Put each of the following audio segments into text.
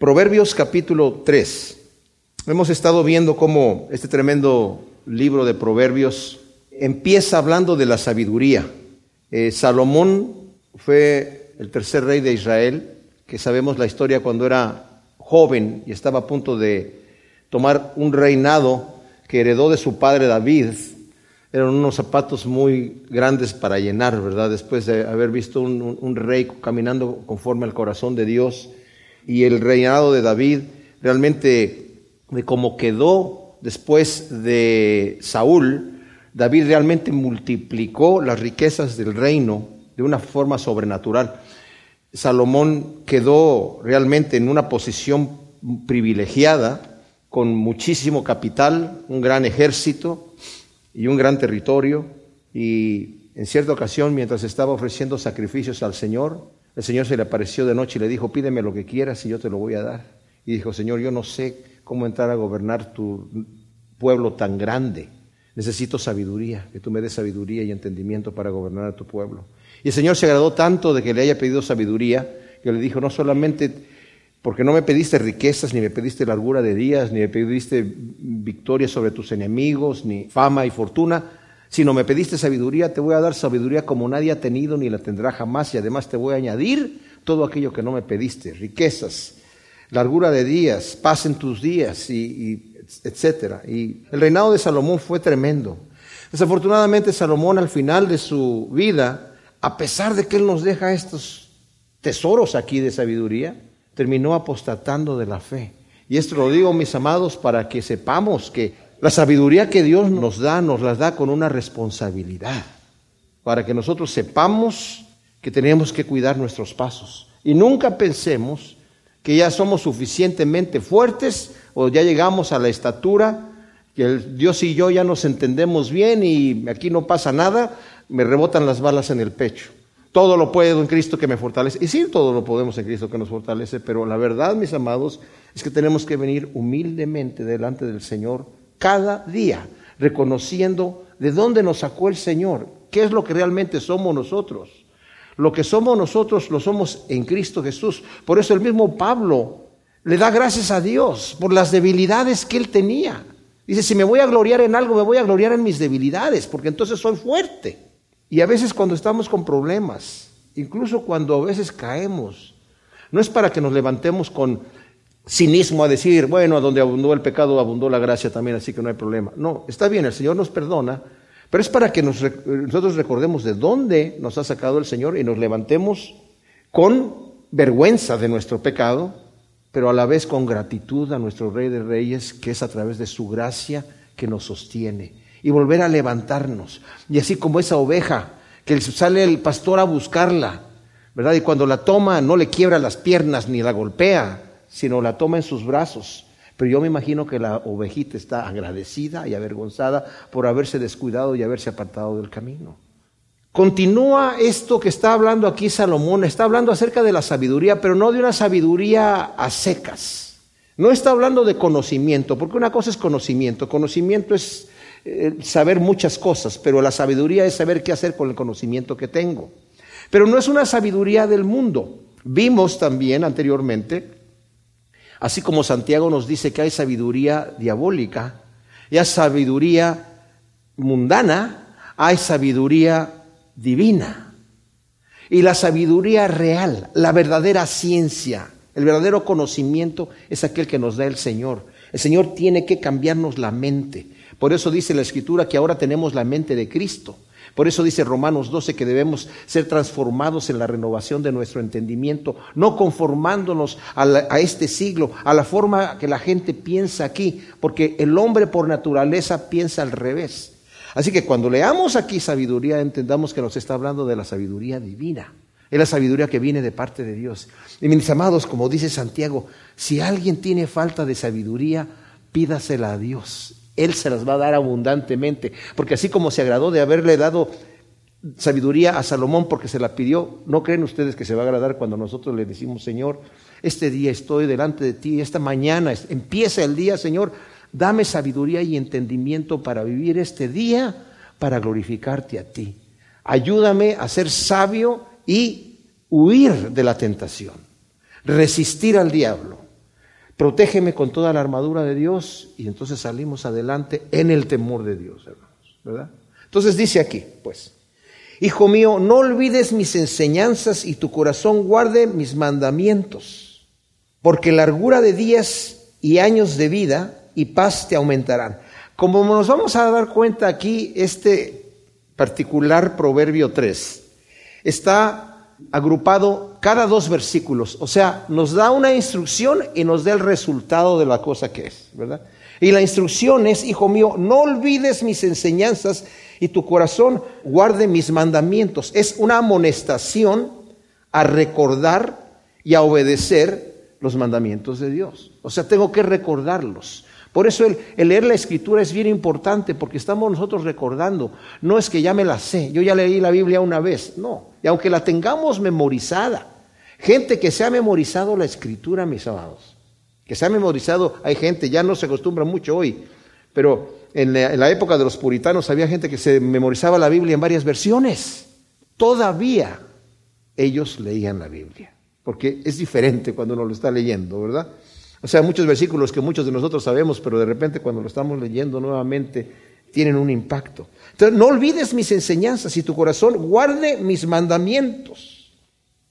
Proverbios capítulo 3. Hemos estado viendo cómo este tremendo libro de Proverbios empieza hablando de la sabiduría. Eh, Salomón fue el tercer rey de Israel, que sabemos la historia cuando era joven y estaba a punto de tomar un reinado que heredó de su padre David. Eran unos zapatos muy grandes para llenar, ¿verdad? Después de haber visto un, un rey caminando conforme al corazón de Dios y el reinado de David, realmente de cómo quedó después de Saúl, David realmente multiplicó las riquezas del reino de una forma sobrenatural. Salomón quedó realmente en una posición privilegiada, con muchísimo capital, un gran ejército y un gran territorio. Y en cierta ocasión, mientras estaba ofreciendo sacrificios al Señor, el Señor se le apareció de noche y le dijo, pídeme lo que quieras y yo te lo voy a dar. Y dijo, Señor, yo no sé cómo entrar a gobernar tu pueblo tan grande. Necesito sabiduría, que tú me des sabiduría y entendimiento para gobernar a tu pueblo. Y el Señor se agradó tanto de que le haya pedido sabiduría, que le dijo, no solamente porque no me pediste riquezas, ni me pediste largura de días, ni me pediste victoria sobre tus enemigos, ni fama y fortuna, si no me pediste sabiduría, te voy a dar sabiduría como nadie ha tenido ni la tendrá jamás y además te voy a añadir todo aquello que no me pediste, riquezas, largura de días, paz en tus días y, etcétera. Y el reinado de Salomón fue tremendo. Desafortunadamente Salomón al final de su vida, a pesar de que él nos deja estos tesoros aquí de sabiduría, terminó apostatando de la fe. Y esto lo digo, mis amados, para que sepamos que la sabiduría que Dios nos da, nos la da con una responsabilidad, para que nosotros sepamos que tenemos que cuidar nuestros pasos. Y nunca pensemos que ya somos suficientemente fuertes o ya llegamos a la estatura, que Dios y yo ya nos entendemos bien y aquí no pasa nada, me rebotan las balas en el pecho. Todo lo puedo en Cristo que me fortalece. Y sí, todo lo podemos en Cristo que nos fortalece, pero la verdad, mis amados, es que tenemos que venir humildemente delante del Señor cada día, reconociendo de dónde nos sacó el Señor, qué es lo que realmente somos nosotros. Lo que somos nosotros lo somos en Cristo Jesús. Por eso el mismo Pablo le da gracias a Dios por las debilidades que él tenía. Dice, si me voy a gloriar en algo, me voy a gloriar en mis debilidades, porque entonces soy fuerte. Y a veces cuando estamos con problemas, incluso cuando a veces caemos, no es para que nos levantemos con cinismo a decir, bueno, a donde abundó el pecado, abundó la gracia también, así que no hay problema. No, está bien, el Señor nos perdona, pero es para que nosotros recordemos de dónde nos ha sacado el Señor y nos levantemos con vergüenza de nuestro pecado, pero a la vez con gratitud a nuestro Rey de Reyes, que es a través de su gracia que nos sostiene, y volver a levantarnos. Y así como esa oveja, que sale el pastor a buscarla, ¿verdad? Y cuando la toma no le quiebra las piernas ni la golpea, sino la toma en sus brazos. Pero yo me imagino que la ovejita está agradecida y avergonzada por haberse descuidado y haberse apartado del camino. Continúa esto que está hablando aquí Salomón, está hablando acerca de la sabiduría, pero no de una sabiduría a secas. No está hablando de conocimiento, porque una cosa es conocimiento, conocimiento es eh, saber muchas cosas, pero la sabiduría es saber qué hacer con el conocimiento que tengo. Pero no es una sabiduría del mundo. Vimos también anteriormente Así como Santiago nos dice que hay sabiduría diabólica y hay sabiduría mundana, hay sabiduría divina. Y la sabiduría real, la verdadera ciencia, el verdadero conocimiento es aquel que nos da el Señor. El Señor tiene que cambiarnos la mente. Por eso dice la Escritura que ahora tenemos la mente de Cristo. Por eso dice Romanos 12 que debemos ser transformados en la renovación de nuestro entendimiento, no conformándonos a, este siglo, a la forma que la gente piensa aquí, porque el hombre por naturaleza piensa al revés. Así que cuando leamos aquí sabiduría, entendamos que nos está hablando de la sabiduría divina. Es la sabiduría que viene de parte de Dios. Y mis amados, como dice Santiago, si alguien tiene falta de sabiduría, pídasela a Dios. Él se las va a dar abundantemente. Porque así como se agradó de haberle dado sabiduría a Salomón porque se la pidió, ¿no creen ustedes que se va a agradar cuando nosotros le decimos, Señor, este día estoy delante de ti, esta mañana empieza el día, Señor, dame sabiduría y entendimiento para vivir este día, para glorificarte a ti. Ayúdame a ser sabio y huir de la tentación, resistir al diablo protégeme con toda la armadura de Dios y entonces salimos adelante en el temor de Dios, hermanos, ¿verdad? Entonces dice aquí, pues, Hijo mío, no olvides mis enseñanzas y tu corazón guarde mis mandamientos, porque largura de días y años de vida y paz te aumentarán. Como nos vamos a dar cuenta aquí, este particular proverbio 3 está agrupado cada dos versículos, o sea, nos da una instrucción y nos da el resultado de la cosa que es, ¿verdad? Y la instrucción es, hijo mío, no olvides mis enseñanzas y tu corazón guarde mis mandamientos. Es una amonestación a recordar y a obedecer los mandamientos de Dios. O sea, tengo que recordarlos. Por eso el, leer la escritura es bien importante, porque estamos nosotros recordando. No es que ya me la sé, yo ya leí la Biblia una vez, no. Y aunque la tengamos memorizada, gente que se ha memorizado la escritura, mis amados, que se ha memorizado, hay gente, ya no se acostumbra mucho hoy, pero en la, en la época de los puritanos había gente que se memorizaba la Biblia en varias versiones. Todavía ellos leían la Biblia, porque es diferente cuando uno lo está leyendo, ¿verdad? O sea, muchos versículos que muchos de nosotros sabemos, pero de repente cuando lo estamos leyendo nuevamente tienen un impacto. Entonces, no olvides mis enseñanzas y tu corazón guarde mis mandamientos.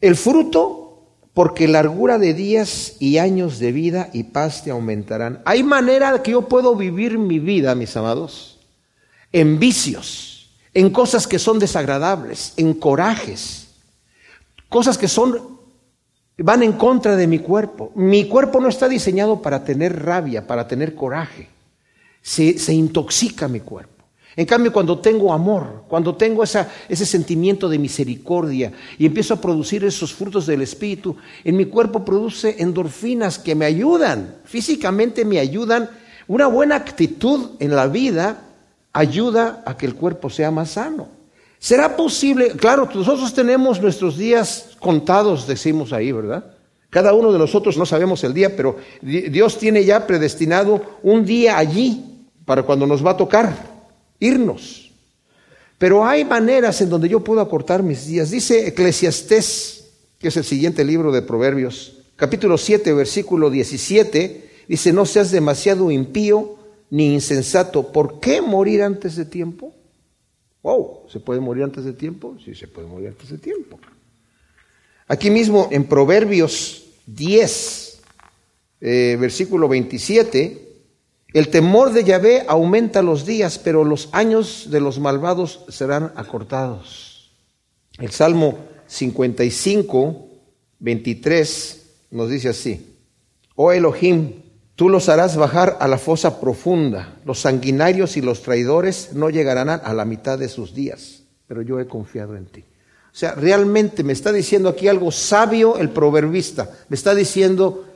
El fruto, porque largura de días y años de vida y paz te aumentarán. Hay manera que yo puedo vivir mi vida, mis amados, en vicios, en cosas que son desagradables, en corajes, cosas que son van en contra de mi cuerpo. Mi cuerpo no está diseñado para tener rabia, para tener coraje. Se, intoxica mi cuerpo. En cambio, cuando tengo amor, cuando tengo ese sentimiento de misericordia y empiezo a producir esos frutos del Espíritu, en mi cuerpo produce endorfinas que me ayudan, físicamente me ayudan. Una buena actitud en la vida ayuda a que el cuerpo sea más sano. ¿Será posible? Claro, nosotros tenemos nuestros días contados, decimos ahí, ¿verdad? Cada uno de nosotros no sabemos el día, pero Dios tiene ya predestinado un día allí para cuando nos va a tocar irnos. Pero hay maneras en donde yo puedo acortar mis días. Dice Eclesiastés, que es el siguiente libro de Proverbios, capítulo 7, versículo 17, dice, no seas demasiado impío ni insensato. ¿Por qué morir antes de tiempo? Wow, ¿se puede morir antes de tiempo? Sí, se puede morir antes de tiempo. Aquí mismo en Proverbios 10, eh, versículo 27, el temor de Yahvé aumenta los días, pero los años de los malvados serán acortados. El Salmo 55, 23 nos dice así, oh Elohim, Tú los harás bajar a la fosa profunda. Los sanguinarios y los traidores no llegarán a la mitad de sus días. Pero yo he confiado en ti. O sea, realmente me está diciendo aquí algo sabio el proverbista. Me está diciendo,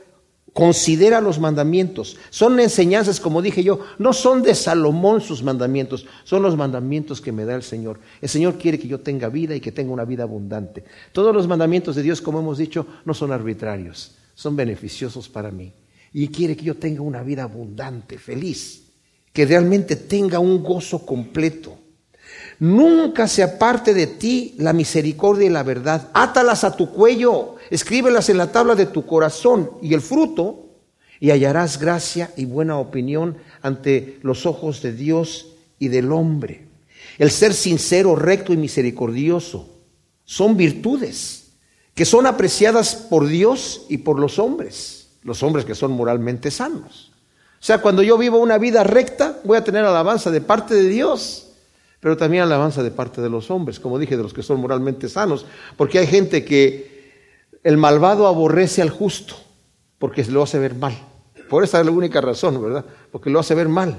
considera los mandamientos. Son enseñanzas, como dije yo, no son de Salomón sus mandamientos, son los mandamientos que me da el Señor. El Señor quiere que yo tenga vida y que tenga una vida abundante. Todos los mandamientos de Dios, como hemos dicho, no son arbitrarios, son beneficiosos para mí y quiere que yo tenga una vida abundante, feliz, que realmente tenga un gozo completo. Nunca se aparte de ti la misericordia y la verdad. Átalas a tu cuello, escríbelas en la tabla de tu corazón y el fruto, y hallarás gracia y buena opinión ante los ojos de Dios y del hombre. El ser sincero, recto y misericordioso son virtudes que son apreciadas por Dios y por los hombres los hombres que son moralmente sanos. O sea, cuando yo vivo una vida recta, voy a tener alabanza de parte de Dios, pero también alabanza de parte de los hombres, como dije, de los que son moralmente sanos, porque hay gente que el malvado aborrece al justo, porque lo hace ver mal. Por esa es la única razón, ¿verdad? Porque lo hace ver mal.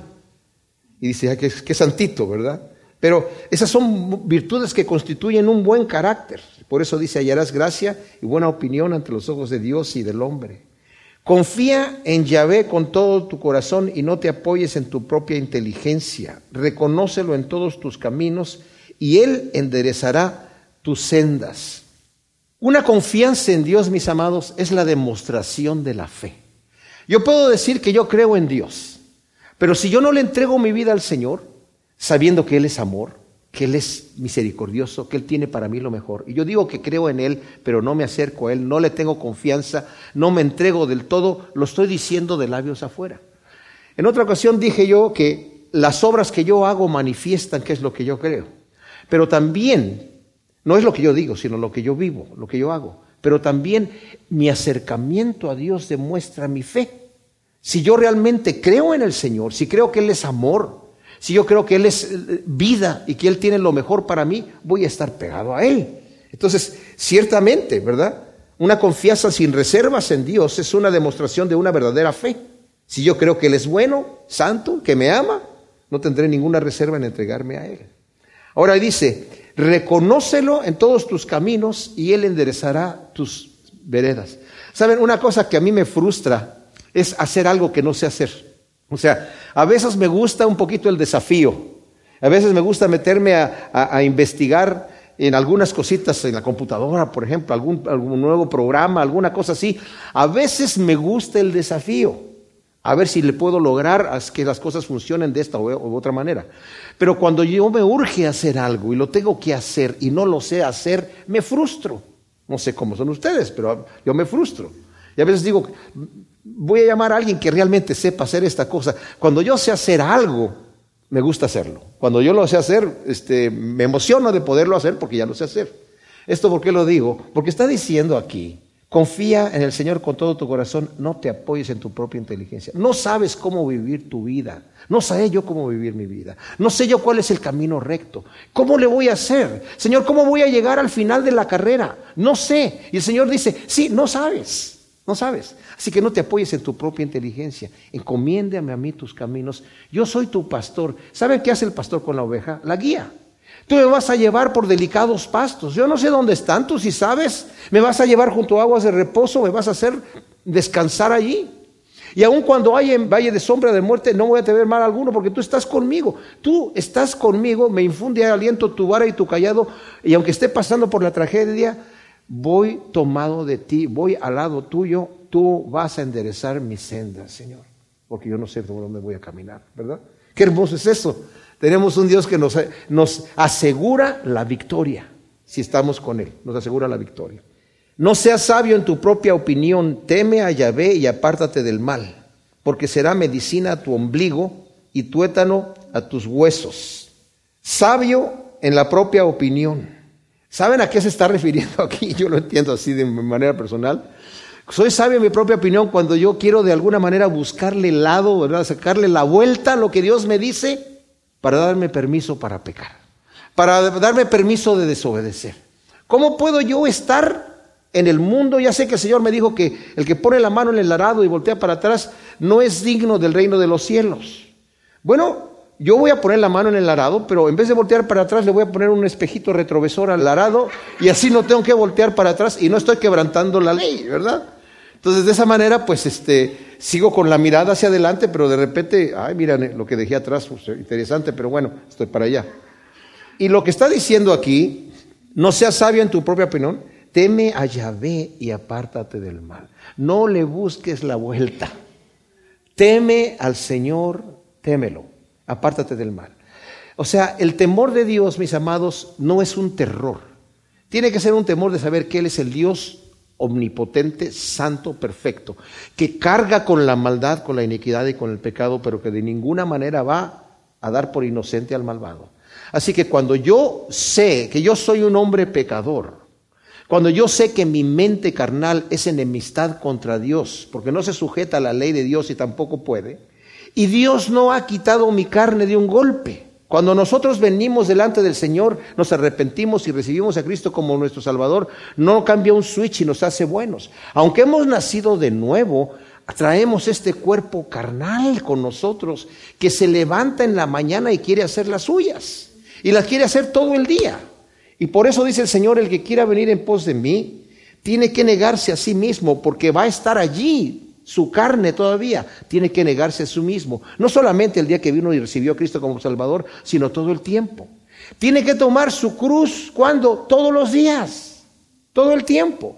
Y dice, que, que santito, ¿verdad? Pero esas son virtudes que constituyen un buen carácter. Por eso dice, hallarás gracia y buena opinión ante los ojos de Dios y del hombre. Confía en Yahvé con todo tu corazón y no te apoyes en tu propia inteligencia. Reconócelo en todos tus caminos y Él enderezará tus sendas. Una confianza en Dios, mis amados, es la demostración de la fe. Yo puedo decir que yo creo en Dios, pero si yo no le entrego mi vida al Señor, sabiendo que Él es amor, que Él es misericordioso, que Él tiene para mí lo mejor. Y yo digo que creo en Él, pero no me acerco a Él, no le tengo confianza, no me entrego del todo, lo estoy diciendo de labios afuera. En otra ocasión dije yo que las obras que yo hago manifiestan qué es lo que yo creo. Pero también, no es lo que yo digo, sino lo que yo vivo, lo que yo hago. Pero también mi acercamiento a Dios demuestra mi fe. Si yo realmente creo en el Señor, si creo que Él es amor, si yo creo que Él es eh, vida y que Él tiene lo mejor para mí, voy a estar pegado a Él. Entonces, ciertamente, ¿verdad? Una confianza sin reservas en Dios es una demostración de una verdadera fe. Si yo creo que Él es bueno, santo, que me ama, no tendré ninguna reserva en entregarme a Él. Ahora dice, reconócelo en todos tus caminos y Él enderezará tus veredas. ¿Saben? Una cosa que a mí me frustra es hacer algo que no sé hacer. O sea, a veces me gusta un poquito el desafío. A veces me gusta meterme a, investigar en algunas cositas en la computadora, por ejemplo, algún, algún nuevo programa, alguna cosa así. A veces me gusta el desafío a ver si le puedo lograr que las cosas funcionen de esta u otra manera. Pero cuando yo me urge hacer algo y lo tengo que hacer y no lo sé hacer, me frustro. No sé cómo son ustedes, pero yo me frustro. Y a veces digo, voy a llamar a alguien que realmente sepa hacer esta cosa. Cuando yo sé hacer algo, me gusta hacerlo. Cuando yo lo sé hacer, este, me emociono de poderlo hacer porque ya lo sé hacer. ¿Esto por qué lo digo? Porque está diciendo aquí Confía en el Señor con todo tu corazón, no te apoyes en tu propia inteligencia. No sabes cómo vivir tu vida. No sé yo cómo vivir mi vida. No sé yo cuál es el camino recto. ¿Cómo le voy a hacer? Señor, ¿cómo voy a llegar al final de la carrera? No sé. Y el Señor dice, sí, no sabes. No sabes. Así que no te apoyes en tu propia inteligencia. Encomiéndame a mí tus caminos. Yo soy tu pastor. ¿Sabe qué hace el pastor con la oveja? La guía. Tú me vas a llevar por delicados pastos. Yo no sé dónde están, tú si sabes. Me vas a llevar junto a aguas de reposo, me vas a hacer descansar allí. Y aun cuando hay en valle de sombra de muerte, no voy a tener mal alguno porque tú estás conmigo. Tú estás conmigo, me infunde aliento tu vara y tu callado. Y aunque esté pasando por la tragedia, voy tomado de ti, voy al lado tuyo. Tú vas a enderezar mi senda, Señor. Porque yo no sé por dónde voy a caminar, ¿verdad? Qué hermoso es eso. Tenemos un Dios que nos, nos asegura la victoria, si estamos con Él, nos asegura la victoria. No seas sabio en tu propia opinión, teme a Yahvé y apártate del mal, porque será medicina a tu ombligo y tuétano a tus huesos. Sabio en la propia opinión. ¿Saben a qué se está refiriendo aquí? Yo lo entiendo así de manera personal. Soy sabio en mi propia opinión cuando yo quiero de alguna manera buscarle el lado, sacarle la vuelta a lo que Dios me dice para darme permiso para pecar, para darme permiso de desobedecer. ¿Cómo puedo yo estar en el mundo? Ya sé que el Señor me dijo que el que pone la mano en el arado y voltea para atrás no es digno del reino de los cielos. Bueno, yo voy a poner la mano en el arado, pero en vez de voltear para atrás le voy a poner un espejito retrovisor al arado y así no tengo que voltear para atrás y no estoy quebrantando la ley, ¿verdad? Entonces, de esa manera, pues este, sigo con la mirada hacia adelante, pero de repente, ay, mira lo que dejé atrás, pues, interesante, pero bueno, estoy para allá. Y lo que está diciendo aquí, no seas sabio en tu propia opinión, teme a Yahvé y apártate del mal. No le busques la vuelta. Teme al Señor, témelo, apártate del mal. O sea, el temor de Dios, mis amados, no es un terror. Tiene que ser un temor de saber que Él es el Dios omnipotente, santo, perfecto, que carga con la maldad, con la iniquidad y con el pecado, pero que de ninguna manera va a dar por inocente al malvado. Así que cuando yo sé que yo soy un hombre pecador, cuando yo sé que mi mente carnal es enemistad contra Dios, porque no se sujeta a la ley de Dios y tampoco puede, y Dios no ha quitado mi carne de un golpe, cuando nosotros venimos delante del Señor, nos arrepentimos y recibimos a Cristo como nuestro Salvador, no cambia un switch y nos hace buenos. Aunque hemos nacido de nuevo, traemos este cuerpo carnal con nosotros que se levanta en la mañana y quiere hacer las suyas. Y las quiere hacer todo el día. Y por eso dice el Señor, el que quiera venir en pos de mí, tiene que negarse a sí mismo porque va a estar allí su carne todavía, tiene que negarse a sí mismo. No solamente el día que vino y recibió a Cristo como Salvador, sino todo el tiempo. Tiene que tomar su cruz, ¿cuándo? Todos los días, todo el tiempo.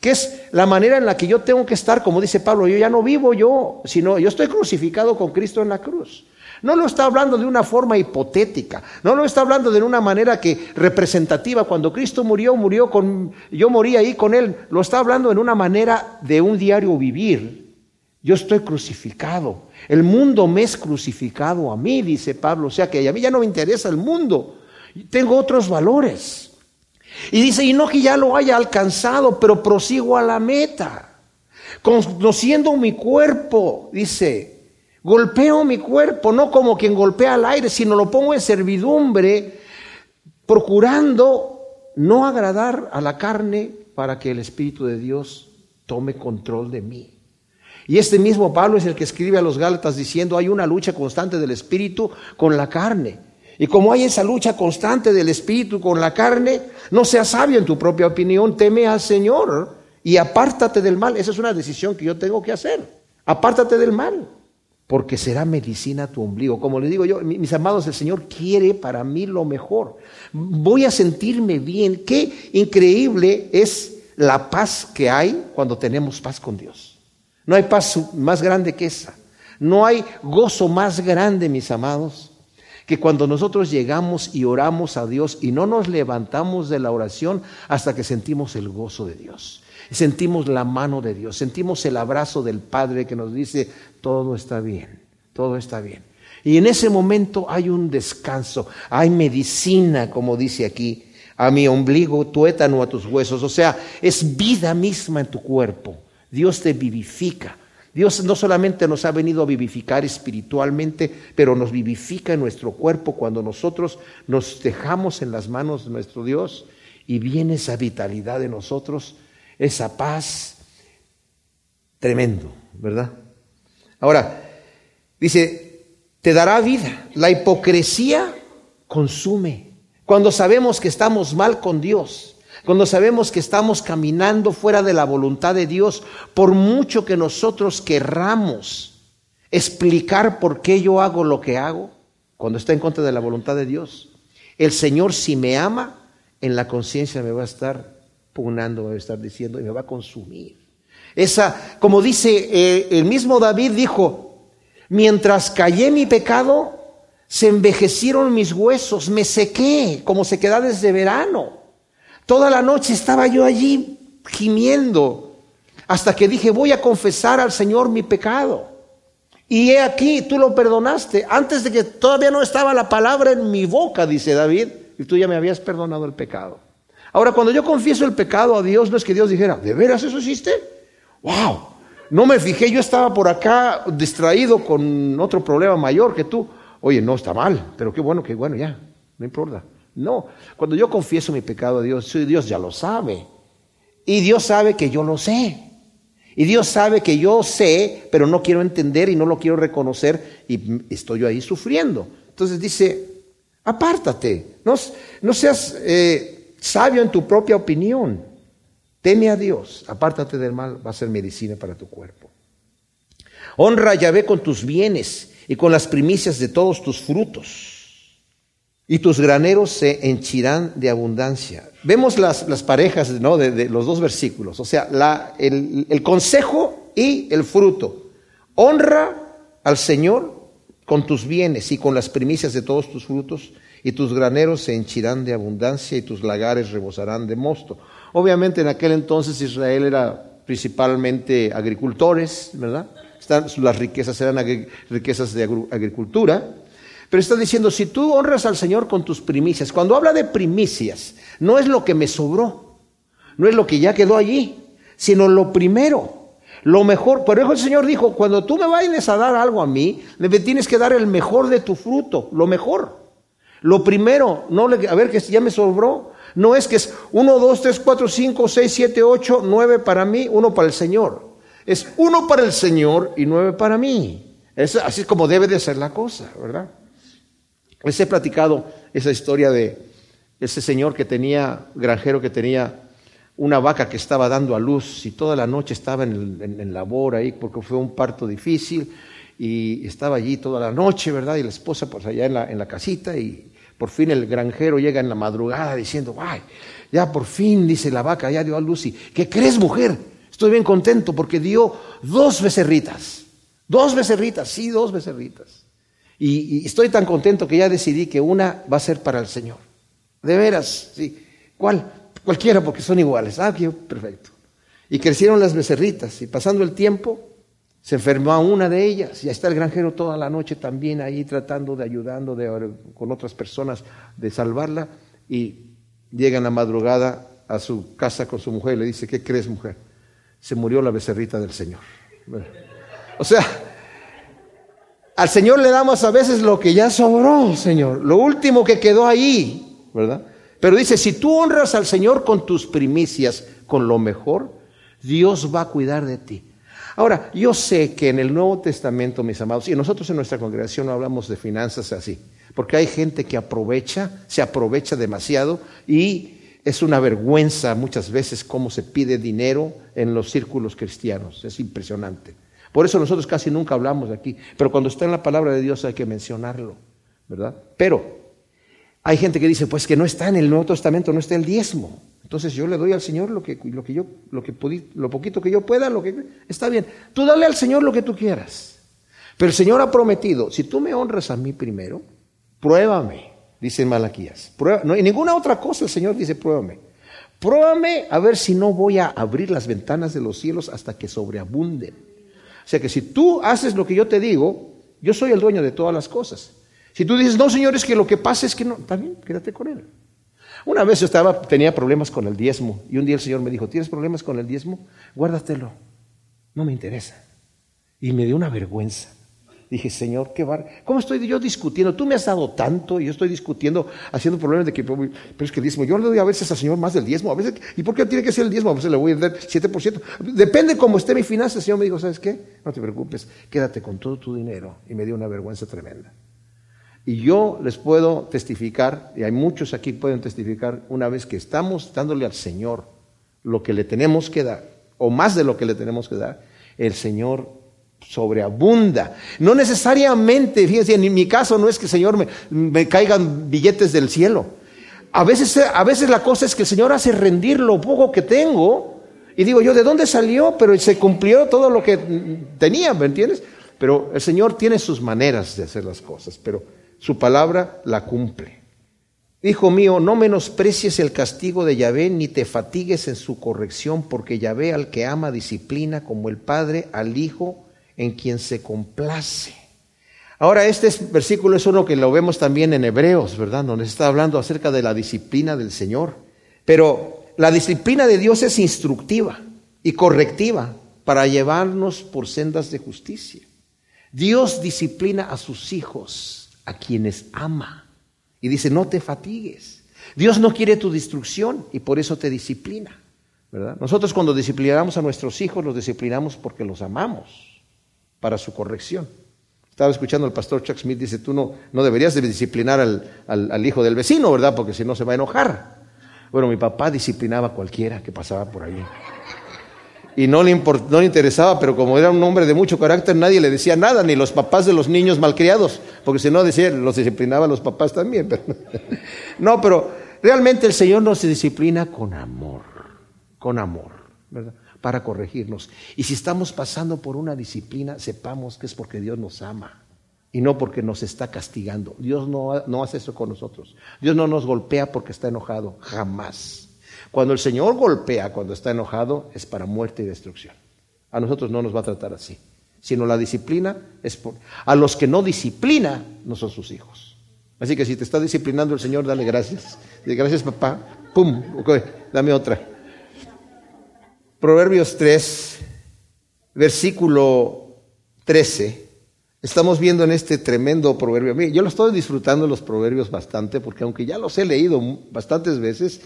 Que es la manera en la que yo tengo que estar, como dice Pablo, yo ya no vivo yo, sino yo estoy crucificado con Cristo en la cruz. No lo está hablando de una forma hipotética, no lo está hablando de una manera que representativa. Cuando Cristo murió, murió con, yo morí ahí con Él. Lo está hablando en una manera de un diario vivir. Yo estoy crucificado. El mundo me es crucificado a mí, dice Pablo. O sea que a mí ya no me interesa el mundo. Tengo otros valores. Y dice, y no que ya lo haya alcanzado, pero prosigo a la meta. Conociendo mi cuerpo, dice, Golpeo mi cuerpo, no como quien golpea al aire, sino lo pongo en servidumbre, procurando no agradar a la carne para que el Espíritu de Dios tome control de mí. Y este mismo Pablo es el que escribe a los Gálatas diciendo, hay una lucha constante del Espíritu con la carne. Y como hay esa lucha constante del Espíritu con la carne, no seas sabio en tu propia opinión, teme al Señor y apártate del mal. Esa es una decisión que yo tengo que hacer. Apártate del mal porque será medicina tu ombligo. Como le digo yo, mis amados, el Señor quiere para mí lo mejor. Voy a sentirme bien. Qué increíble es la paz que hay cuando tenemos paz con Dios. No hay paz más grande que esa. No hay gozo más grande, mis amados, que cuando nosotros llegamos y oramos a Dios y no nos levantamos de la oración hasta que sentimos el gozo de Dios. Sentimos la mano de Dios, sentimos el abrazo del Padre que nos dice, todo está bien, todo está bien. Y en ese momento hay un descanso, hay medicina, como dice aquí, a mi ombligo, tuétano a tus huesos. O sea, es vida misma en tu cuerpo. Dios te vivifica. Dios no solamente nos ha venido a vivificar espiritualmente, pero nos vivifica en nuestro cuerpo cuando nosotros nos dejamos en las manos de nuestro Dios y viene esa vitalidad de nosotros, esa paz tremendo, ¿verdad? Ahora, dice, te dará vida. La hipocresía consume. Cuando sabemos que estamos mal con Dios, cuando sabemos que estamos caminando fuera de la voluntad de Dios, por mucho que nosotros querramos explicar por qué yo hago lo que hago, cuando está en contra de la voluntad de Dios, el Señor si me ama, en la conciencia me va a estar pugnando, me va a estar diciendo y me va a consumir. Esa, como dice eh, el mismo David dijo, mientras callé mi pecado, se envejecieron mis huesos, me sequé como sequedades de verano. Toda la noche estaba yo allí gimiendo hasta que dije, voy a confesar al Señor mi pecado. Y he aquí, tú lo perdonaste antes de que todavía no estaba la palabra en mi boca, dice David, y tú ya me habías perdonado el pecado. Ahora, cuando yo confieso el pecado a Dios, no es que Dios dijera, ¿de veras eso hiciste? wow, no me fijé, yo estaba por acá distraído con otro problema mayor que tú. Oye, no está mal, pero qué bueno, qué bueno, ya, no importa. No, cuando yo confieso mi pecado a Dios, Dios ya lo sabe. Y Dios sabe que yo lo sé. Y Dios sabe que yo sé, pero no quiero entender y no lo quiero reconocer y estoy yo ahí sufriendo. Entonces dice, apártate, no, seas eh, sabio en tu propia opinión. Teme a Dios, apártate del mal, va a ser medicina para tu cuerpo. Honra a Yahvé con tus bienes y con las primicias de todos tus frutos. Y tus graneros se henchirán de abundancia. Vemos las, las parejas ¿no? de, los dos versículos, o sea, el, el consejo y el fruto. Honra al Señor con tus bienes y con las primicias de todos tus frutos, y tus graneros se henchirán de abundancia y tus lagares rebosarán de mosto. Obviamente en aquel entonces Israel era principalmente agricultores, ¿verdad? Las riquezas eran riquezas de agricultura. Pero está diciendo, si tú honras al Señor con tus primicias, cuando habla de primicias, no es lo que me sobró, no es lo que ya quedó allí, sino lo primero, lo mejor. Por eso el Señor dijo, cuando tú me vayas a dar algo a mí, me tienes que dar el mejor de tu fruto, lo mejor. Lo primero, no le, a ver que ya me sobró, no es que es 1, 2, 3, 4, 5, 6, 7, 8, 9 para mí, uno para el Señor. Es uno para el Señor y nueve para mí. Es, así es como debe de ser la cosa, ¿verdad? Les he platicado esa historia de ese señor que tenía, granjero que tenía una vaca que estaba dando a luz y toda la noche estaba en, labor ahí porque fue un parto difícil y estaba allí toda la noche, ¿verdad? Y la esposa pues allá en la, en la casita y por fin el granjero llega en la madrugada diciendo, ay, ya por fin, dice la vaca, ya dio a Lucy. ¿Qué crees, mujer? Estoy bien contento porque dio dos becerritas. Dos becerritas, sí, dos becerritas. Y, estoy tan contento que ya decidí que una va a ser para el Señor. De veras, sí. ¿Cuál? Cualquiera, porque son iguales. Ah, perfecto. Y crecieron las becerritas. Y pasando el tiempo, se enfermó una de ellas. Y ahí está el granjero toda la noche también ahí tratando de ayudando con otras personas de salvarla. Y llega en la madrugada a su casa con su mujer y le dice, ¿qué crees, mujer? Se murió la becerrita del Señor. O sea, al Señor le damos a veces lo que ya sobró, Señor, lo último que quedó ahí, ¿verdad? Pero dice, si tú honras al Señor con tus primicias, con lo mejor, Dios va a cuidar de ti. Ahora, yo sé que en el Nuevo Testamento, mis amados, y nosotros en nuestra congregación no hablamos de finanzas así, porque hay gente que aprovecha, se aprovecha demasiado y es una vergüenza muchas veces cómo se pide dinero en los círculos cristianos, es impresionante. Por eso nosotros casi nunca hablamos de aquí, pero cuando está en la palabra de Dios hay que mencionarlo, ¿verdad? Pero hay gente que dice, pues que no está en el Nuevo Testamento, no está el diezmo. Entonces yo le doy al Señor lo que, lo que yo, lo que lo poquito que yo pueda, lo que está bien. Tú dale al Señor lo que tú quieras. Pero el Señor ha prometido, si tú me honras a mí primero, pruébame, dice Malaquías. Prueba, no, y ninguna otra cosa el Señor dice, pruébame. Pruébame a ver si no voy a abrir las ventanas de los cielos hasta que sobreabunden. O sea que si tú haces lo que yo te digo, yo soy el dueño de todas las cosas. Si tú dices, no, señor, es que lo que pasa es que no, también quédate con él. Una vez yo estaba, tenía problemas con el diezmo y un día el Señor me dijo, ¿tienes problemas con el diezmo? Guárdatelo, no me interesa. Y me dio una vergüenza. Dije, Señor, qué bar... ¿Cómo estoy yo discutiendo? Tú me has dado tanto y yo estoy discutiendo, haciendo problemas de que, pero es que el diezmo, yo le doy a veces al Señor más del diezmo, a veces, ¿y por qué tiene que ser el diezmo? A veces le voy a dar 7%. Depende cómo esté mi finanza. Señor me dijo, ¿sabes qué? No te preocupes, quédate con todo tu dinero. Y me dio una vergüenza tremenda. Y yo les puedo testificar, y hay muchos aquí que pueden testificar, una vez que estamos dándole al Señor lo que le tenemos que dar, o más de lo que le tenemos que dar, el Señor sobreabunda. No necesariamente, fíjense, en mi caso no es que el Señor me, me caigan billetes del cielo. A veces, a veces la cosa es que el Señor hace rendir lo poco que tengo y digo yo, ¿de dónde salió? Pero se cumplió todo lo que tenía, ¿me entiendes? Pero el Señor tiene sus maneras de hacer las cosas, pero su palabra la cumple. Hijo mío, no menosprecies el castigo de Yahvé, ni te fatigues en su corrección, porque Yahvé al que ama disciplina como el Padre al Hijo en quien se complace. Ahora, este versículo es uno que lo vemos también en Hebreos, ¿verdad? Donde está hablando acerca de la disciplina del Señor. Pero la disciplina de Dios es instructiva y correctiva para llevarnos por sendas de justicia. Dios disciplina a sus hijos a quienes ama. Y dice, no te fatigues. Dios no quiere tu destrucción y por eso te disciplina. ¿verdad? Nosotros cuando disciplinamos a nuestros hijos, los disciplinamos porque los amamos para su corrección. Estaba escuchando al pastor Chuck Smith, dice, tú no, no deberías de disciplinar al, al hijo del vecino, ¿verdad? Porque si no se va a enojar. Bueno, mi papá disciplinaba a cualquiera que pasaba por ahí y no le, no le interesaba, pero como era un hombre de mucho carácter, nadie le decía nada, ni los papás de los niños malcriados, porque si no decía, los disciplinaba los papás también. no, pero realmente el Señor nos disciplina con amor, con amor, ¿verdad? Para corregirnos. Y si estamos pasando por una disciplina, sepamos que es porque Dios nos ama y no porque nos está castigando. Dios no, no hace eso con nosotros. Dios no nos golpea porque está enojado, jamás. Cuando el Señor golpea, cuando está enojado, es para muerte y destrucción. A nosotros no nos va a tratar así, sino la disciplina es por... A los que no disciplina no son sus hijos. Así que si te está disciplinando el Señor, dale gracias. Gracias papá. Pum, dame otra. Proverbios 3, versículo 13. Estamos viendo en este tremendo proverbio. Yo lo estoy disfrutando los proverbios bastante porque aunque ya los he leído bastantes veces,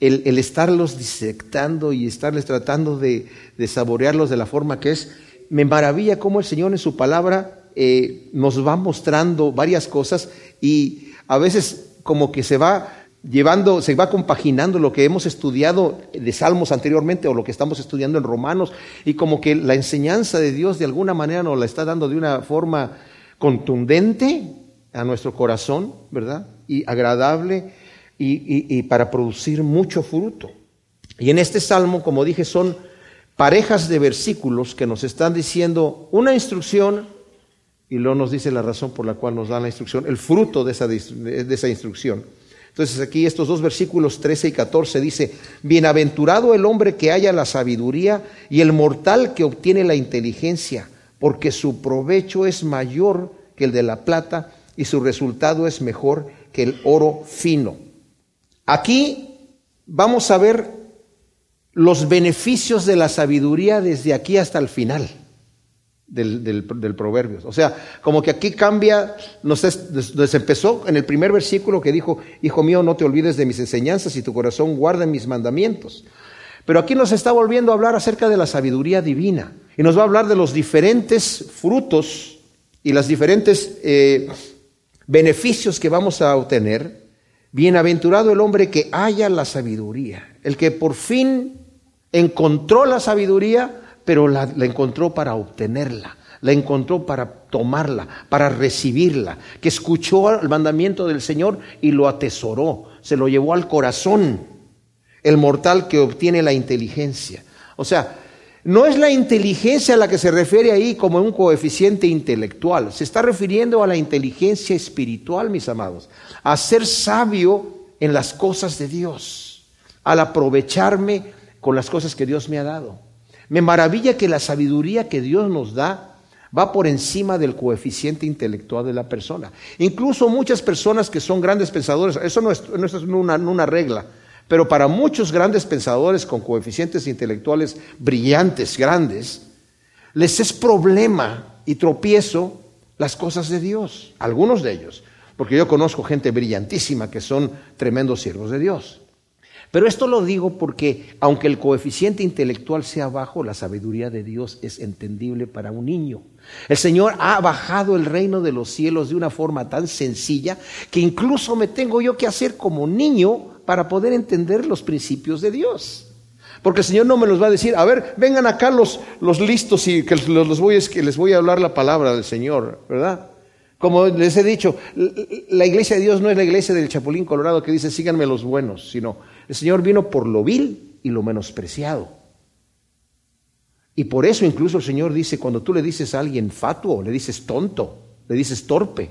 el, estarlos disectando y estarles tratando de, saborearlos de la forma que es, me maravilla cómo el Señor en su palabra eh, nos va mostrando varias cosas y a veces como que se va llevando, se va compaginando lo que hemos estudiado de Salmos anteriormente o lo que estamos estudiando en Romanos y como que la enseñanza de Dios de alguna manera nos la está dando de una forma contundente a nuestro corazón, ¿verdad? Y agradable y, para producir mucho fruto. Y en este salmo, como dije, son parejas de versículos que nos están diciendo una instrucción Y luego nos dice la razón por la cual nos da la instrucción, el fruto de esa, de esa instrucción. Entonces aquí estos dos versículos 13 y 14 dice, bienaventurado el hombre que haya la sabiduría y el mortal que obtiene la inteligencia, porque su provecho es mayor que el de la plata y su resultado es mejor que el oro fino. Aquí vamos a ver los beneficios de la sabiduría desde aquí hasta el final del, del, Proverbios. O sea, como que aquí cambia, nos, empezó en el primer versículo que dijo, Hijo mío, no te olvides de mis enseñanzas y tu corazón guarda mis mandamientos. Pero aquí nos está volviendo a hablar acerca de la sabiduría divina y nos va a hablar de los diferentes frutos y los diferentes eh, beneficios que vamos a obtener. Bienaventurado el hombre que haya la sabiduría, el que por fin encontró la sabiduría, pero la, encontró para obtenerla, la encontró para tomarla, para recibirla, que escuchó el mandamiento del Señor y lo atesoró, se lo llevó al corazón, el mortal que obtiene la inteligencia. O sea, no es la inteligencia a la que se refiere ahí como un coeficiente intelectual, se está refiriendo a la inteligencia espiritual, mis amados, a ser sabio en las cosas de Dios, al aprovecharme con las cosas que Dios me ha dado. Me maravilla que la sabiduría que Dios nos da va por encima del coeficiente intelectual de la persona. Incluso muchas personas que son grandes pensadores, eso no es, una, una regla, pero para muchos grandes pensadores con coeficientes intelectuales brillantes, grandes, les es problema y tropiezo las cosas de Dios, algunos de ellos, porque yo conozco gente brillantísima que son tremendos siervos de Dios. Pero esto lo digo porque, aunque el coeficiente intelectual sea bajo, la sabiduría de Dios es entendible para un niño. El Señor ha bajado el reino de los cielos de una forma tan sencilla que incluso me tengo yo que hacer como niño para poder entender los principios de Dios. Porque el Señor no me los va a decir, a ver, vengan acá los, los listos y que, los voy, que les voy a hablar la palabra del Señor, ¿verdad? Como les he dicho, la iglesia de Dios no es la iglesia del Chapulín Colorado que dice síganme los buenos, sino el Señor vino por lo vil y lo menospreciado. Y por eso incluso el Señor dice, cuando tú le dices a alguien fatuo, le dices tonto, le dices torpe,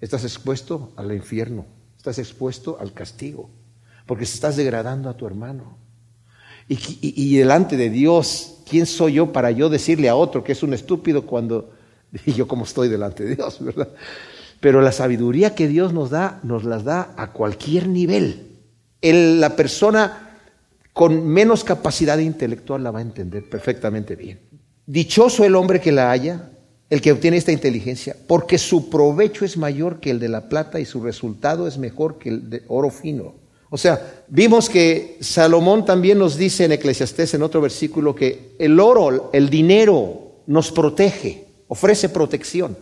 estás expuesto al infierno, estás expuesto al castigo, porque estás degradando a tu hermano. Y, y, delante de Dios, ¿quién soy yo para yo decirle a otro que es un estúpido cuando y yo como estoy delante de Dios, verdad? Pero la sabiduría que Dios nos da, nos las da a cualquier nivel la persona con menos capacidad intelectual la va a entender perfectamente bien. Dichoso el hombre que la haya, el que obtiene esta inteligencia, porque su provecho es mayor que el de la plata y su resultado es mejor que el de oro fino. O sea, vimos que Salomón también nos dice en Eclesiastés en otro versículo que el oro, el dinero, nos protege, ofrece protección,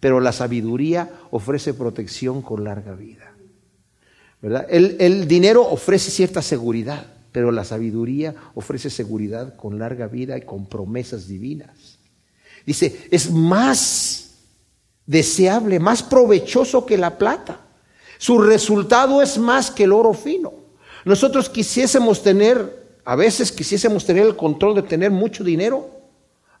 pero la sabiduría ofrece protección con larga vida. El, dinero ofrece cierta seguridad, pero la sabiduría ofrece seguridad con larga vida y con promesas divinas. Dice, es más deseable, más provechoso que la plata. Su resultado es más que el oro fino. Nosotros quisiésemos tener, a veces quisiésemos tener el control de tener mucho dinero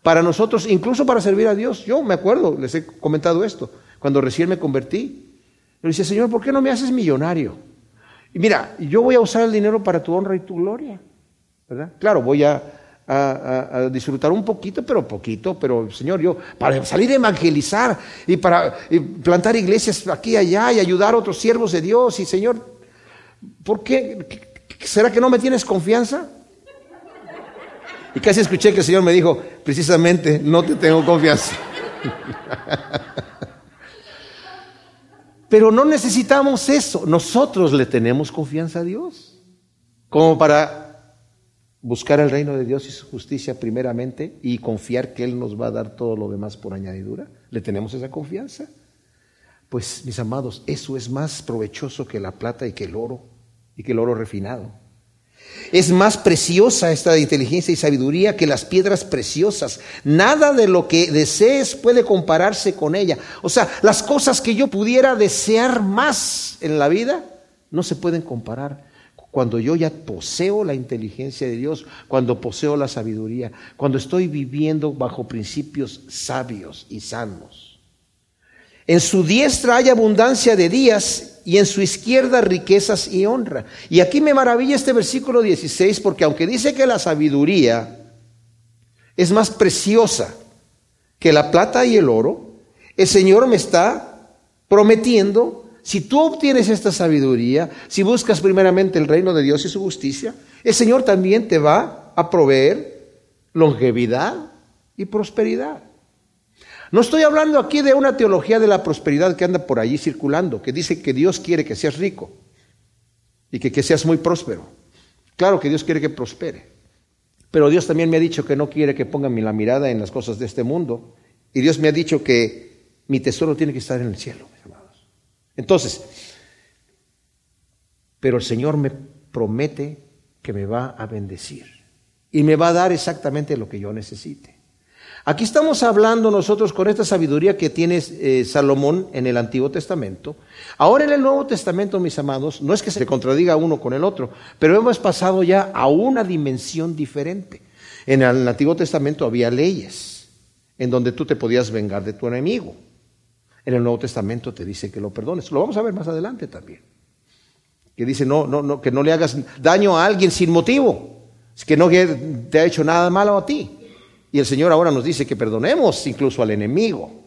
para nosotros, incluso para servir a Dios. Yo me acuerdo, les he comentado esto, cuando recién me convertí. Le dice, Señor, ¿por qué no me haces millonario? Y mira, yo voy a usar el dinero para tu honra y tu gloria. ¿verdad? Claro, voy a, disfrutar un poquito, pero poquito, pero Señor, yo para salir a evangelizar y para plantar iglesias aquí y allá y ayudar a otros siervos de Dios y Señor, ¿por qué? ¿Será que no me tienes confianza? Y casi escuché que el Señor me dijo, precisamente, no te tengo confianza. Pero no necesitamos eso. Nosotros le tenemos confianza a Dios. Como para buscar el reino de Dios y su justicia primeramente y confiar que Él nos va a dar todo lo demás por añadidura. ¿Le tenemos esa confianza? Pues mis amados, eso es más provechoso que la plata y que el oro y que el oro refinado. Es más preciosa esta inteligencia y sabiduría que las piedras preciosas. Nada de lo que desees puede compararse con ella. O sea, las cosas que yo pudiera desear más en la vida no se pueden comparar. Cuando yo ya poseo la inteligencia de Dios, cuando poseo la sabiduría, cuando estoy viviendo bajo principios sabios y sanos. En su diestra hay abundancia de días y en su izquierda riquezas y honra. Y aquí me maravilla este versículo 16 porque aunque dice que la sabiduría es más preciosa que la plata y el oro, el Señor me está prometiendo, si tú obtienes esta sabiduría, si buscas primeramente el reino de Dios y su justicia, el Señor también te va a proveer longevidad y prosperidad. No estoy hablando aquí de una teología de la prosperidad que anda por allí circulando, que dice que Dios quiere que seas rico y que, que seas muy próspero. Claro que Dios quiere que prospere, pero Dios también me ha dicho que no quiere que ponga la mirada en las cosas de este mundo y Dios me ha dicho que mi tesoro tiene que estar en el cielo, mis amados. Entonces, pero el Señor me promete que me va a bendecir y me va a dar exactamente lo que yo necesite. Aquí estamos hablando nosotros con esta sabiduría que tiene eh, Salomón en el Antiguo Testamento. Ahora en el Nuevo Testamento, mis amados, no es que se contradiga uno con el otro, pero hemos pasado ya a una dimensión diferente. En el Antiguo Testamento había leyes en donde tú te podías vengar de tu enemigo. En el Nuevo Testamento te dice que lo perdones. Lo vamos a ver más adelante también. Que dice no, no, no, que no le hagas daño a alguien sin motivo. Es que no te ha hecho nada malo a ti. Y el Señor ahora nos dice que perdonemos incluso al enemigo.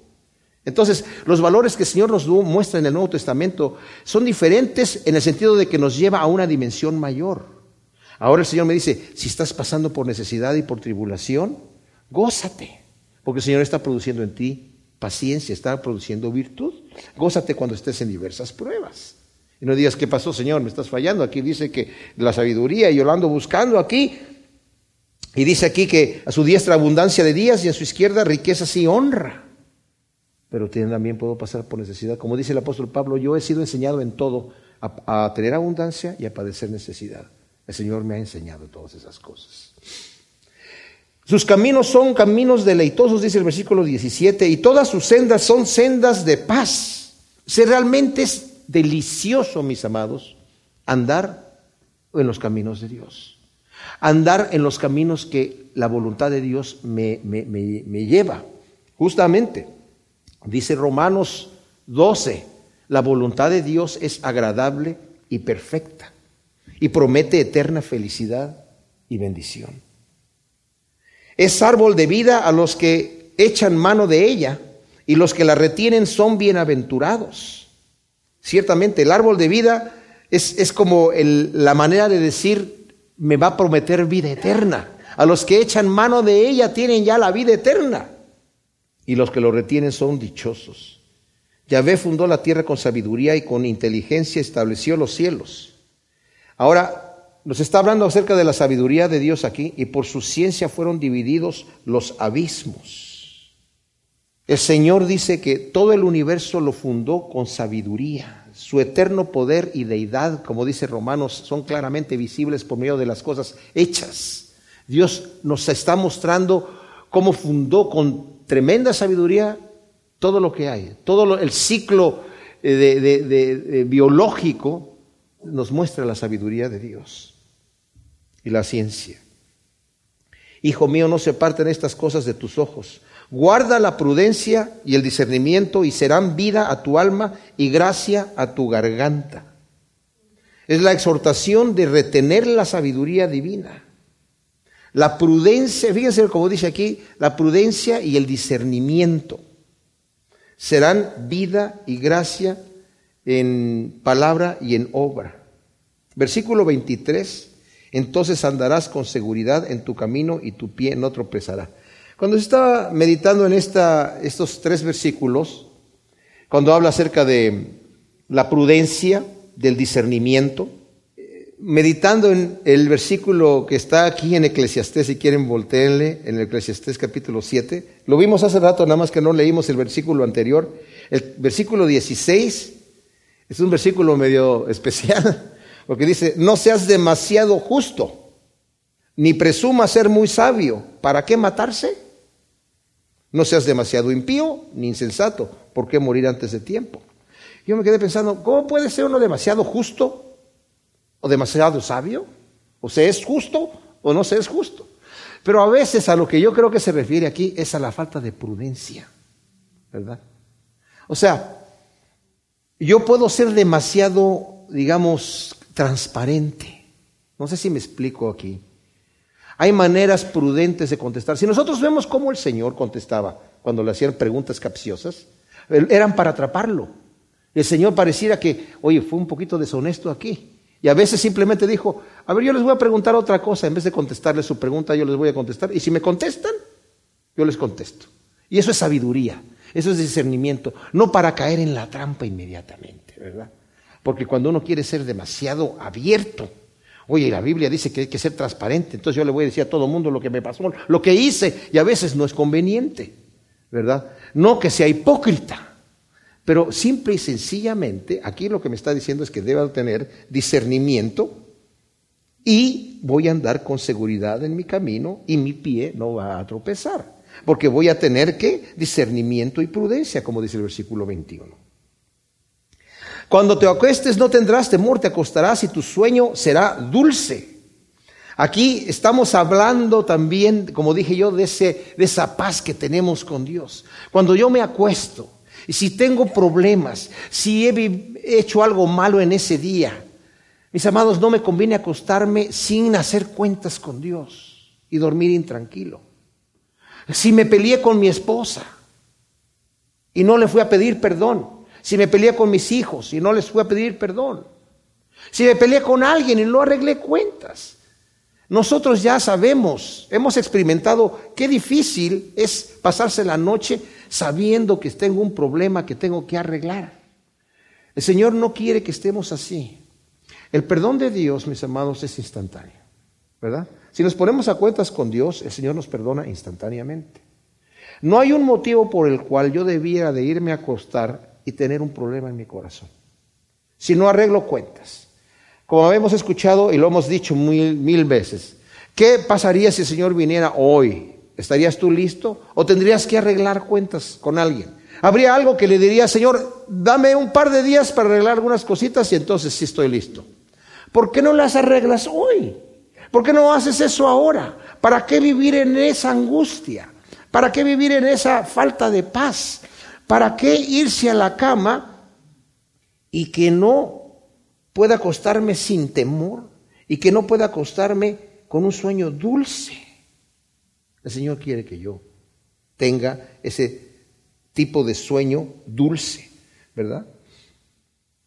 Entonces, los valores que el Señor nos muestra en el Nuevo Testamento son diferentes en el sentido de que nos lleva a una dimensión mayor. Ahora el Señor me dice, si estás pasando por necesidad y por tribulación, gózate, porque el Señor está produciendo en ti paciencia, está produciendo virtud. Gózate cuando estés en diversas pruebas. Y no digas, ¿qué pasó, Señor? Me estás fallando. Aquí dice que la sabiduría, y yo lo ando buscando aquí, y dice aquí que a su diestra abundancia de días y a su izquierda riquezas y honra. Pero también puedo pasar por necesidad. Como dice el apóstol Pablo, yo he sido enseñado en todo a, a tener abundancia y a padecer necesidad. El Señor me ha enseñado todas esas cosas. Sus caminos son caminos deleitosos, dice el versículo 17, y todas sus sendas son sendas de paz. Si realmente es delicioso, mis amados, andar en los caminos de Dios andar en los caminos que la voluntad de Dios me, lleva. Justamente, dice Romanos 12, la voluntad de Dios es agradable y perfecta y promete eterna felicidad y bendición. Es árbol de vida a los que echan mano de ella y los que la retienen son bienaventurados. Ciertamente el árbol de vida es, como la manera de decir me va a prometer vida eterna. A los que echan mano de ella tienen ya la vida eterna. Y los que lo retienen son dichosos. Yahvé fundó la tierra con sabiduría y con inteligencia estableció los cielos. Ahora nos está hablando acerca de la sabiduría de Dios aquí y por su ciencia fueron divididos los abismos. El Señor dice que todo el universo lo fundó con sabiduría. Su eterno poder y deidad, como dice Romanos, son claramente visibles por medio de las cosas hechas. Dios nos está mostrando cómo fundó con tremenda sabiduría todo lo que hay. Todo el ciclo eh, de, biológico nos muestra la sabiduría de Dios y la ciencia. Hijo mío, no se parten estas cosas de tus ojos. Guarda la prudencia y el discernimiento y serán vida a tu alma y gracia a tu garganta. Es la exhortación de retener la sabiduría divina. La prudencia, fíjense como dice aquí, la prudencia y el discernimiento serán vida y gracia en palabra y en obra. Versículo 23, entonces andarás con seguridad en tu camino y tu pie no tropezará. Cuando estaba meditando en esta, estos tres versículos, cuando habla acerca de la prudencia, del discernimiento, meditando en el versículo que está aquí en Eclesiastés, si quieren volteenle, en Eclesiastés capítulo 7, lo vimos hace rato, nada más que no leímos el versículo anterior, el versículo 16 es un versículo medio especial, porque dice, no seas demasiado justo, ni presuma ser muy sabio, ¿para qué matarse? No seas demasiado impío ni insensato. ¿Por qué morir antes de tiempo? Yo me quedé pensando, ¿cómo puede ser uno demasiado justo o demasiado sabio? O se es justo o no se es justo. Pero a veces a lo que yo creo que se refiere aquí es a la falta de prudencia, ¿verdad? O sea, yo puedo ser demasiado, digamos, transparente. No sé si me explico aquí. Hay maneras prudentes de contestar. Si nosotros vemos cómo el Señor contestaba cuando le hacían preguntas capciosas, eran para atraparlo. El Señor pareciera que, oye, fue un poquito deshonesto aquí. Y a veces simplemente dijo, a ver, yo les voy a preguntar otra cosa. En vez de contestarle su pregunta, yo les voy a contestar. Y si me contestan, yo les contesto. Y eso es sabiduría, eso es discernimiento. No para caer en la trampa inmediatamente, ¿verdad? Porque cuando uno quiere ser demasiado abierto, oye, la Biblia dice que hay que ser transparente. Entonces yo le voy a decir a todo el mundo lo que me pasó, lo que hice. Y a veces no es conveniente, ¿verdad? No que sea hipócrita. Pero simple y sencillamente, aquí lo que me está diciendo es que debo tener discernimiento y voy a andar con seguridad en mi camino y mi pie no va a tropezar. Porque voy a tener que discernimiento y prudencia, como dice el versículo 21. Cuando te acuestes no tendrás temor, te acostarás y tu sueño será dulce. Aquí estamos hablando también, como dije yo, de, esa paz que tenemos con Dios. Cuando yo me acuesto, y si tengo problemas, si he hecho algo malo en ese día, mis amados, no me conviene acostarme sin hacer cuentas con Dios y dormir intranquilo. Si me peleé con mi esposa y no le fui a pedir perdón, si me peleé con mis hijos y no les fui a pedir perdón, si me peleé con alguien y no arreglé cuentas, nosotros ya sabemos, hemos experimentado qué difícil es pasarse la noche sabiendo que tengo un problema que tengo que arreglar. El Señor no quiere que estemos así. El perdón de Dios, mis amados, es instantáneo, ¿verdad? Si nos ponemos a cuentas con Dios, el Señor nos perdona instantáneamente. No hay un motivo por el cual yo debiera de irme a acostar y tener un problema en mi corazón. Si no arreglo cuentas. Como hemos escuchado y lo hemos dicho mil, mil veces, ¿qué pasaría si el Señor viniera hoy ¿Estarías tú listo? ¿O tendrías que arreglar cuentas con alguien? Habría algo que le diría, Señor, dame un par de días para arreglar algunas cositas y entonces sí estoy listo. ¿Por qué no las arreglas hoy? ¿Por qué no haces eso ahora? ¿Para qué vivir en esa angustia? ¿Para qué vivir en esa falta de paz? ¿Para qué irse a la cama y que no pueda acostarme sin temor y que no pueda acostarme con un sueño dulce? El Señor quiere que yo tenga ese tipo de sueño dulce, ¿verdad?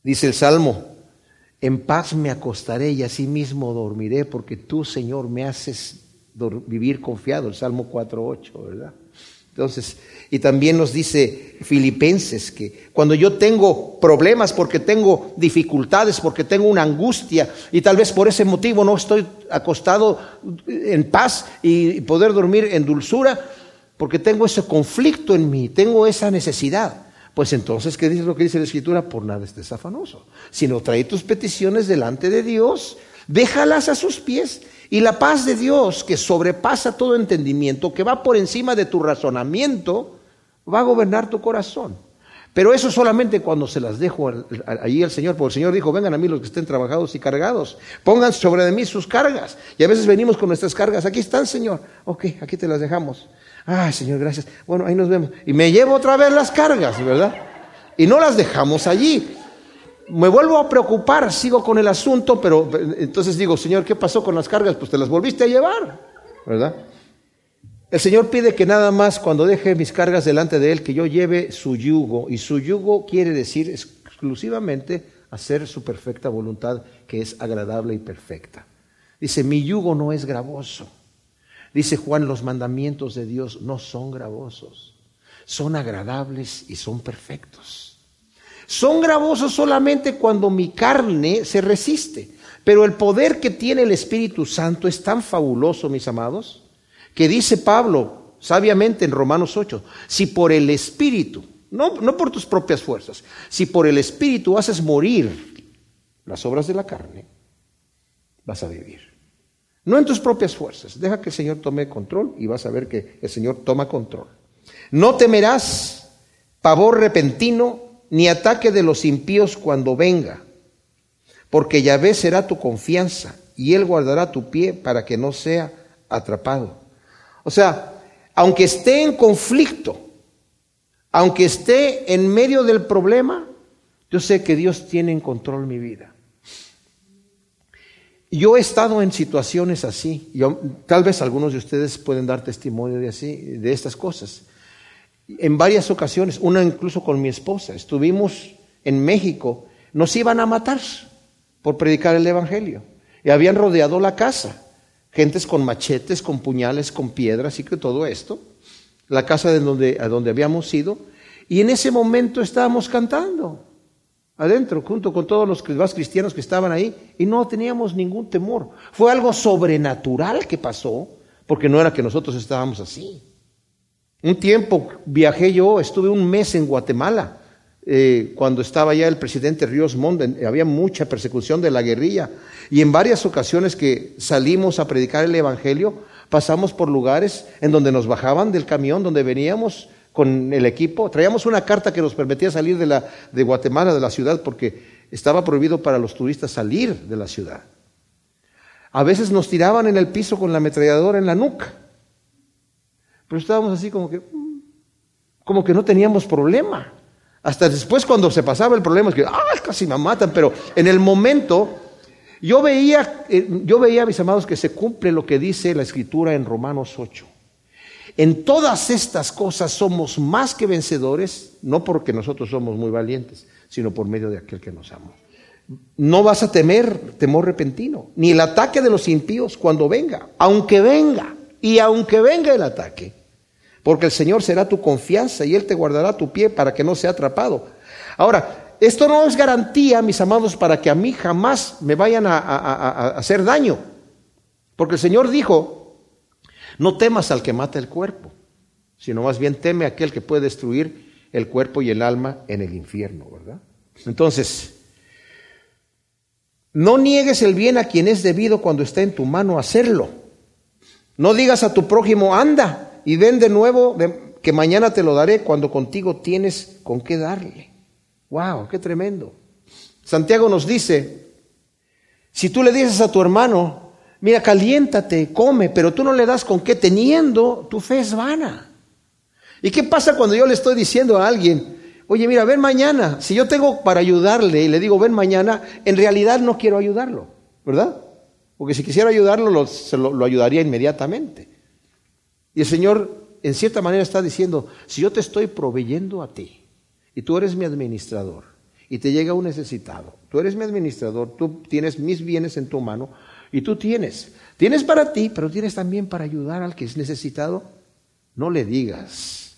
Dice el Salmo, en paz me acostaré y así mismo dormiré porque tú, Señor, me haces vivir confiado, el Salmo 4.8, ¿verdad? Entonces, y también nos dice Filipenses que cuando yo tengo problemas, porque tengo dificultades, porque tengo una angustia y tal vez por ese motivo no estoy acostado en paz y poder dormir en dulzura, porque tengo ese conflicto en mí, tengo esa necesidad. Pues entonces, ¿qué dice lo que dice la Escritura? Por nada estés afanoso, sino trae tus peticiones delante de Dios, déjalas a sus pies y la paz de Dios, que sobrepasa todo entendimiento, que va por encima de tu razonamiento, va a gobernar tu corazón. Pero eso solamente cuando se las dejo allí al Señor, porque el Señor dijo, vengan a mí los que estén trabajados y cargados, pongan sobre de mí sus cargas. Y a veces venimos con nuestras cargas, aquí están, Señor. Ok, aquí te las dejamos. Ay, Señor, gracias. Bueno, ahí nos vemos. Y me llevo otra vez las cargas, ¿verdad? Y no las dejamos allí me vuelvo a preocupar, sigo con el asunto, pero entonces digo, Señor, ¿qué pasó con las cargas? Pues te las volviste a llevar, ¿verdad? El Señor pide que nada más cuando deje mis cargas delante de Él, que yo lleve su yugo. Y su yugo quiere decir exclusivamente hacer su perfecta voluntad, que es agradable y perfecta. Dice, mi yugo no es gravoso. Dice Juan, los mandamientos de Dios no son gravosos, son agradables y son perfectos. Son gravosos solamente cuando mi carne se resiste. Pero el poder que tiene el Espíritu Santo es tan fabuloso, mis amados, que dice Pablo sabiamente en Romanos 8, si por el Espíritu, no, no por tus propias fuerzas, si por el Espíritu haces morir las obras de la carne, vas a vivir. No en tus propias fuerzas. Deja que el Señor tome control y vas a ver que el Señor toma control. No temerás pavor repentino ni ataque de los impíos cuando venga, porque Yahvé será tu confianza y él guardará tu pie para que no sea atrapado. O sea, aunque esté en conflicto, Aunque esté en medio del problema, yo sé que Dios tiene en control mi vida. Yo he estado en situaciones así. Yo, tal vez algunos de ustedes pueden dar testimonio de así, de estas cosas. En varias ocasiones, una incluso con mi esposa, estuvimos en México, nos iban a matar por predicar el evangelio. Y habían rodeado la casa, gentes con machetes, con puñales, con piedras y que todo esto, la casa de donde, a donde habíamos ido, y en ese momento estábamos cantando. Adentro, junto con todos los demás cristianos que estaban ahí, y no teníamos ningún temor. Fue algo sobrenatural que pasó, porque no era que nosotros estábamos así. Un tiempo viajé yo, estuve un mes en Guatemala, eh, cuando estaba ya el presidente Ríos Montt, había mucha persecución de la guerrilla, y en varias ocasiones que salimos a predicar el Evangelio, pasamos por lugares en donde nos bajaban del camión donde veníamos con el equipo. Traíamos una carta que nos permitía salir de, la, de Guatemala, de la ciudad, porque estaba prohibido para los turistas salir de la ciudad. A veces nos tiraban en el piso con la ametralladora en la nuca. Pero estábamos así como que, mm, como que no teníamos problema. Hasta después cuando se pasaba el problema es que, ah, casi me matan, pero en el momento yo veía, eh, yo veía, mis amados, que se cumple lo que dice la escritura en Romanos 8. En todas estas cosas somos más que vencedores, no porque nosotros somos muy valientes, sino por medio de aquel que nos ama. No vas a temer temor repentino, ni el ataque de los impíos cuando venga, aunque venga, y aunque venga el ataque, porque el Señor será tu confianza y Él te guardará tu pie para que no sea atrapado. Ahora, esto no es garantía, mis amados, para que a mí jamás me vayan a, hacer daño, porque el Señor dijo, no temas al que mata el cuerpo, sino más bien teme a aquel que puede destruir el cuerpo y el alma en el infierno, ¿verdad? Entonces, no niegues el bien a quien es debido cuando está en tu mano hacerlo. No digas a tu prójimo, anda y ven de nuevo, que mañana te lo daré cuando contigo tienes con qué darle. ¡Wow! ¡Qué tremendo! Santiago nos dice, si tú le dices a tu hermano, Mira, caliéntate, come, pero tú no le das con qué teniendo, tu fe es vana. ¿Y qué pasa cuando yo le estoy diciendo a alguien, oye, mira, ven mañana? Si yo tengo para ayudarle y le digo, ven mañana, en realidad no quiero ayudarlo, ¿verdad? Porque si quisiera ayudarlo, lo, lo, lo ayudaría inmediatamente. Y el Señor, en cierta manera, está diciendo, si yo te estoy proveyendo a ti y tú eres mi administrador y te llega un necesitado, tú eres mi administrador, tú tienes mis bienes en tu mano, y tú tienes. Tienes para ti, pero tienes también para ayudar al que es necesitado. No le digas,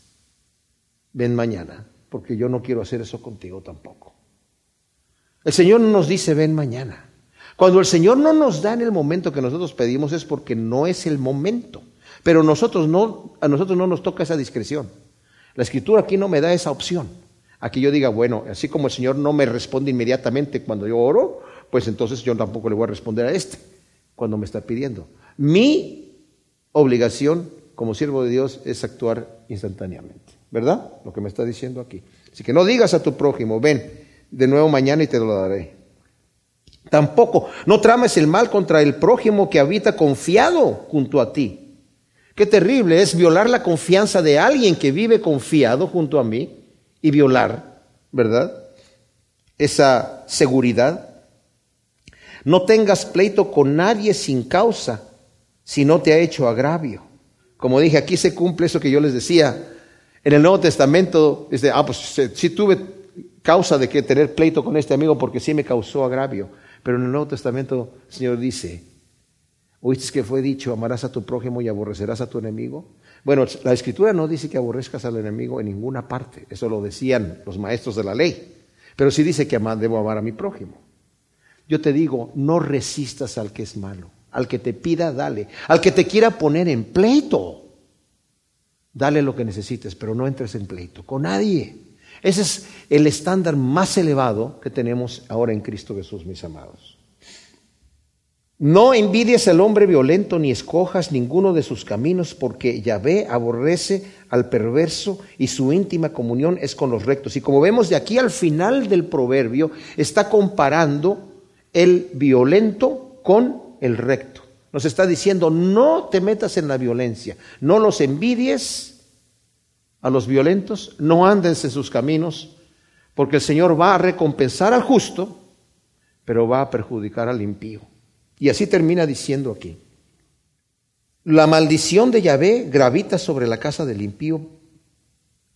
ven mañana, porque yo no quiero hacer eso contigo tampoco. El Señor no nos dice, ven mañana. Cuando el Señor no nos da en el momento que nosotros pedimos es porque no es el momento. Pero nosotros no, a nosotros no nos toca esa discreción. La escritura aquí no me da esa opción. Aquí yo diga, bueno, así como el Señor no me responde inmediatamente cuando yo oro, pues entonces yo tampoco le voy a responder a este cuando me está pidiendo. Mi obligación como siervo de Dios es actuar instantáneamente. ¿Verdad? Lo que me está diciendo aquí. Así que no digas a tu prójimo, ven de nuevo mañana y te lo daré. Tampoco, no trames el mal contra el prójimo que habita confiado junto a ti. Qué terrible es violar la confianza de alguien que vive confiado junto a mí y violar, ¿verdad? Esa seguridad. No tengas pleito con nadie sin causa si no te ha hecho agravio. Como dije, aquí se cumple eso que yo les decía. En el Nuevo Testamento, de, ah, pues sí tuve causa de que tener pleito con este amigo porque sí me causó agravio. Pero en el Nuevo Testamento el Señor dice, ¿oíste que fue dicho, amarás a tu prójimo y aborrecerás a tu enemigo? Bueno, la escritura no dice que aborrezcas al enemigo en ninguna parte. Eso lo decían los maestros de la ley. Pero sí dice que debo amar a mi prójimo. Yo te digo, no resistas al que es malo. Al que te pida, dale. Al que te quiera poner en pleito, dale lo que necesites, pero no entres en pleito con nadie. Ese es el estándar más elevado que tenemos ahora en Cristo Jesús, mis amados. No envidies al hombre violento ni escojas ninguno de sus caminos, porque Yahvé aborrece al perverso y su íntima comunión es con los rectos. Y como vemos de aquí al final del proverbio, está comparando el violento con el recto. Nos está diciendo, no te metas en la violencia, no los envidies a los violentos, no andes en sus caminos, porque el Señor va a recompensar al justo, pero va a perjudicar al impío. Y así termina diciendo aquí, la maldición de Yahvé gravita sobre la casa del impío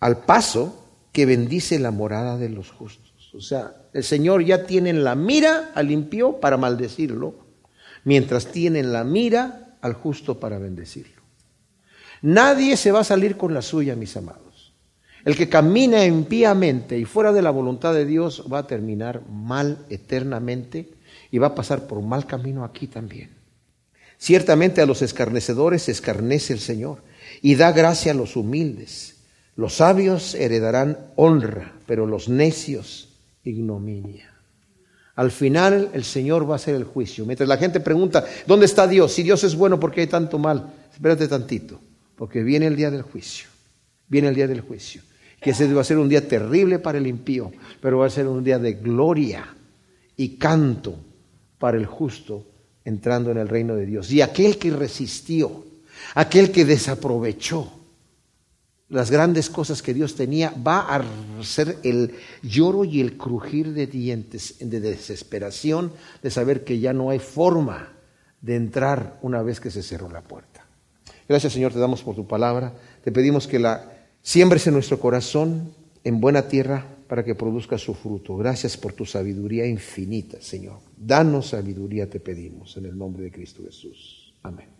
al paso que bendice la morada de los justos. O sea, el Señor ya tiene en la mira al impío para maldecirlo, mientras tiene en la mira al justo para bendecirlo. Nadie se va a salir con la suya, mis amados. El que camina impíamente y fuera de la voluntad de Dios va a terminar mal eternamente y va a pasar por un mal camino aquí también. Ciertamente a los escarnecedores escarnece el Señor y da gracia a los humildes. Los sabios heredarán honra, pero los necios ignominia. Al final el Señor va a hacer el juicio. Mientras la gente pregunta, ¿dónde está Dios? Si Dios es bueno, ¿por qué hay tanto mal? Espérate tantito porque viene el día del juicio, viene el día del juicio, que ese va a ser un día terrible para el impío, pero va a ser un día de gloria y canto para el justo entrando en el reino de Dios. Y aquel que resistió, aquel que desaprovechó las grandes cosas que Dios tenía, va a ser el lloro y el crujir de dientes, de desesperación, de saber que ya no hay forma de entrar una vez que se cerró la puerta. Gracias Señor, te damos por tu palabra. Te pedimos que la siembres en nuestro corazón en buena tierra para que produzca su fruto. Gracias por tu sabiduría infinita, Señor. Danos sabiduría, te pedimos, en el nombre de Cristo Jesús. Amén.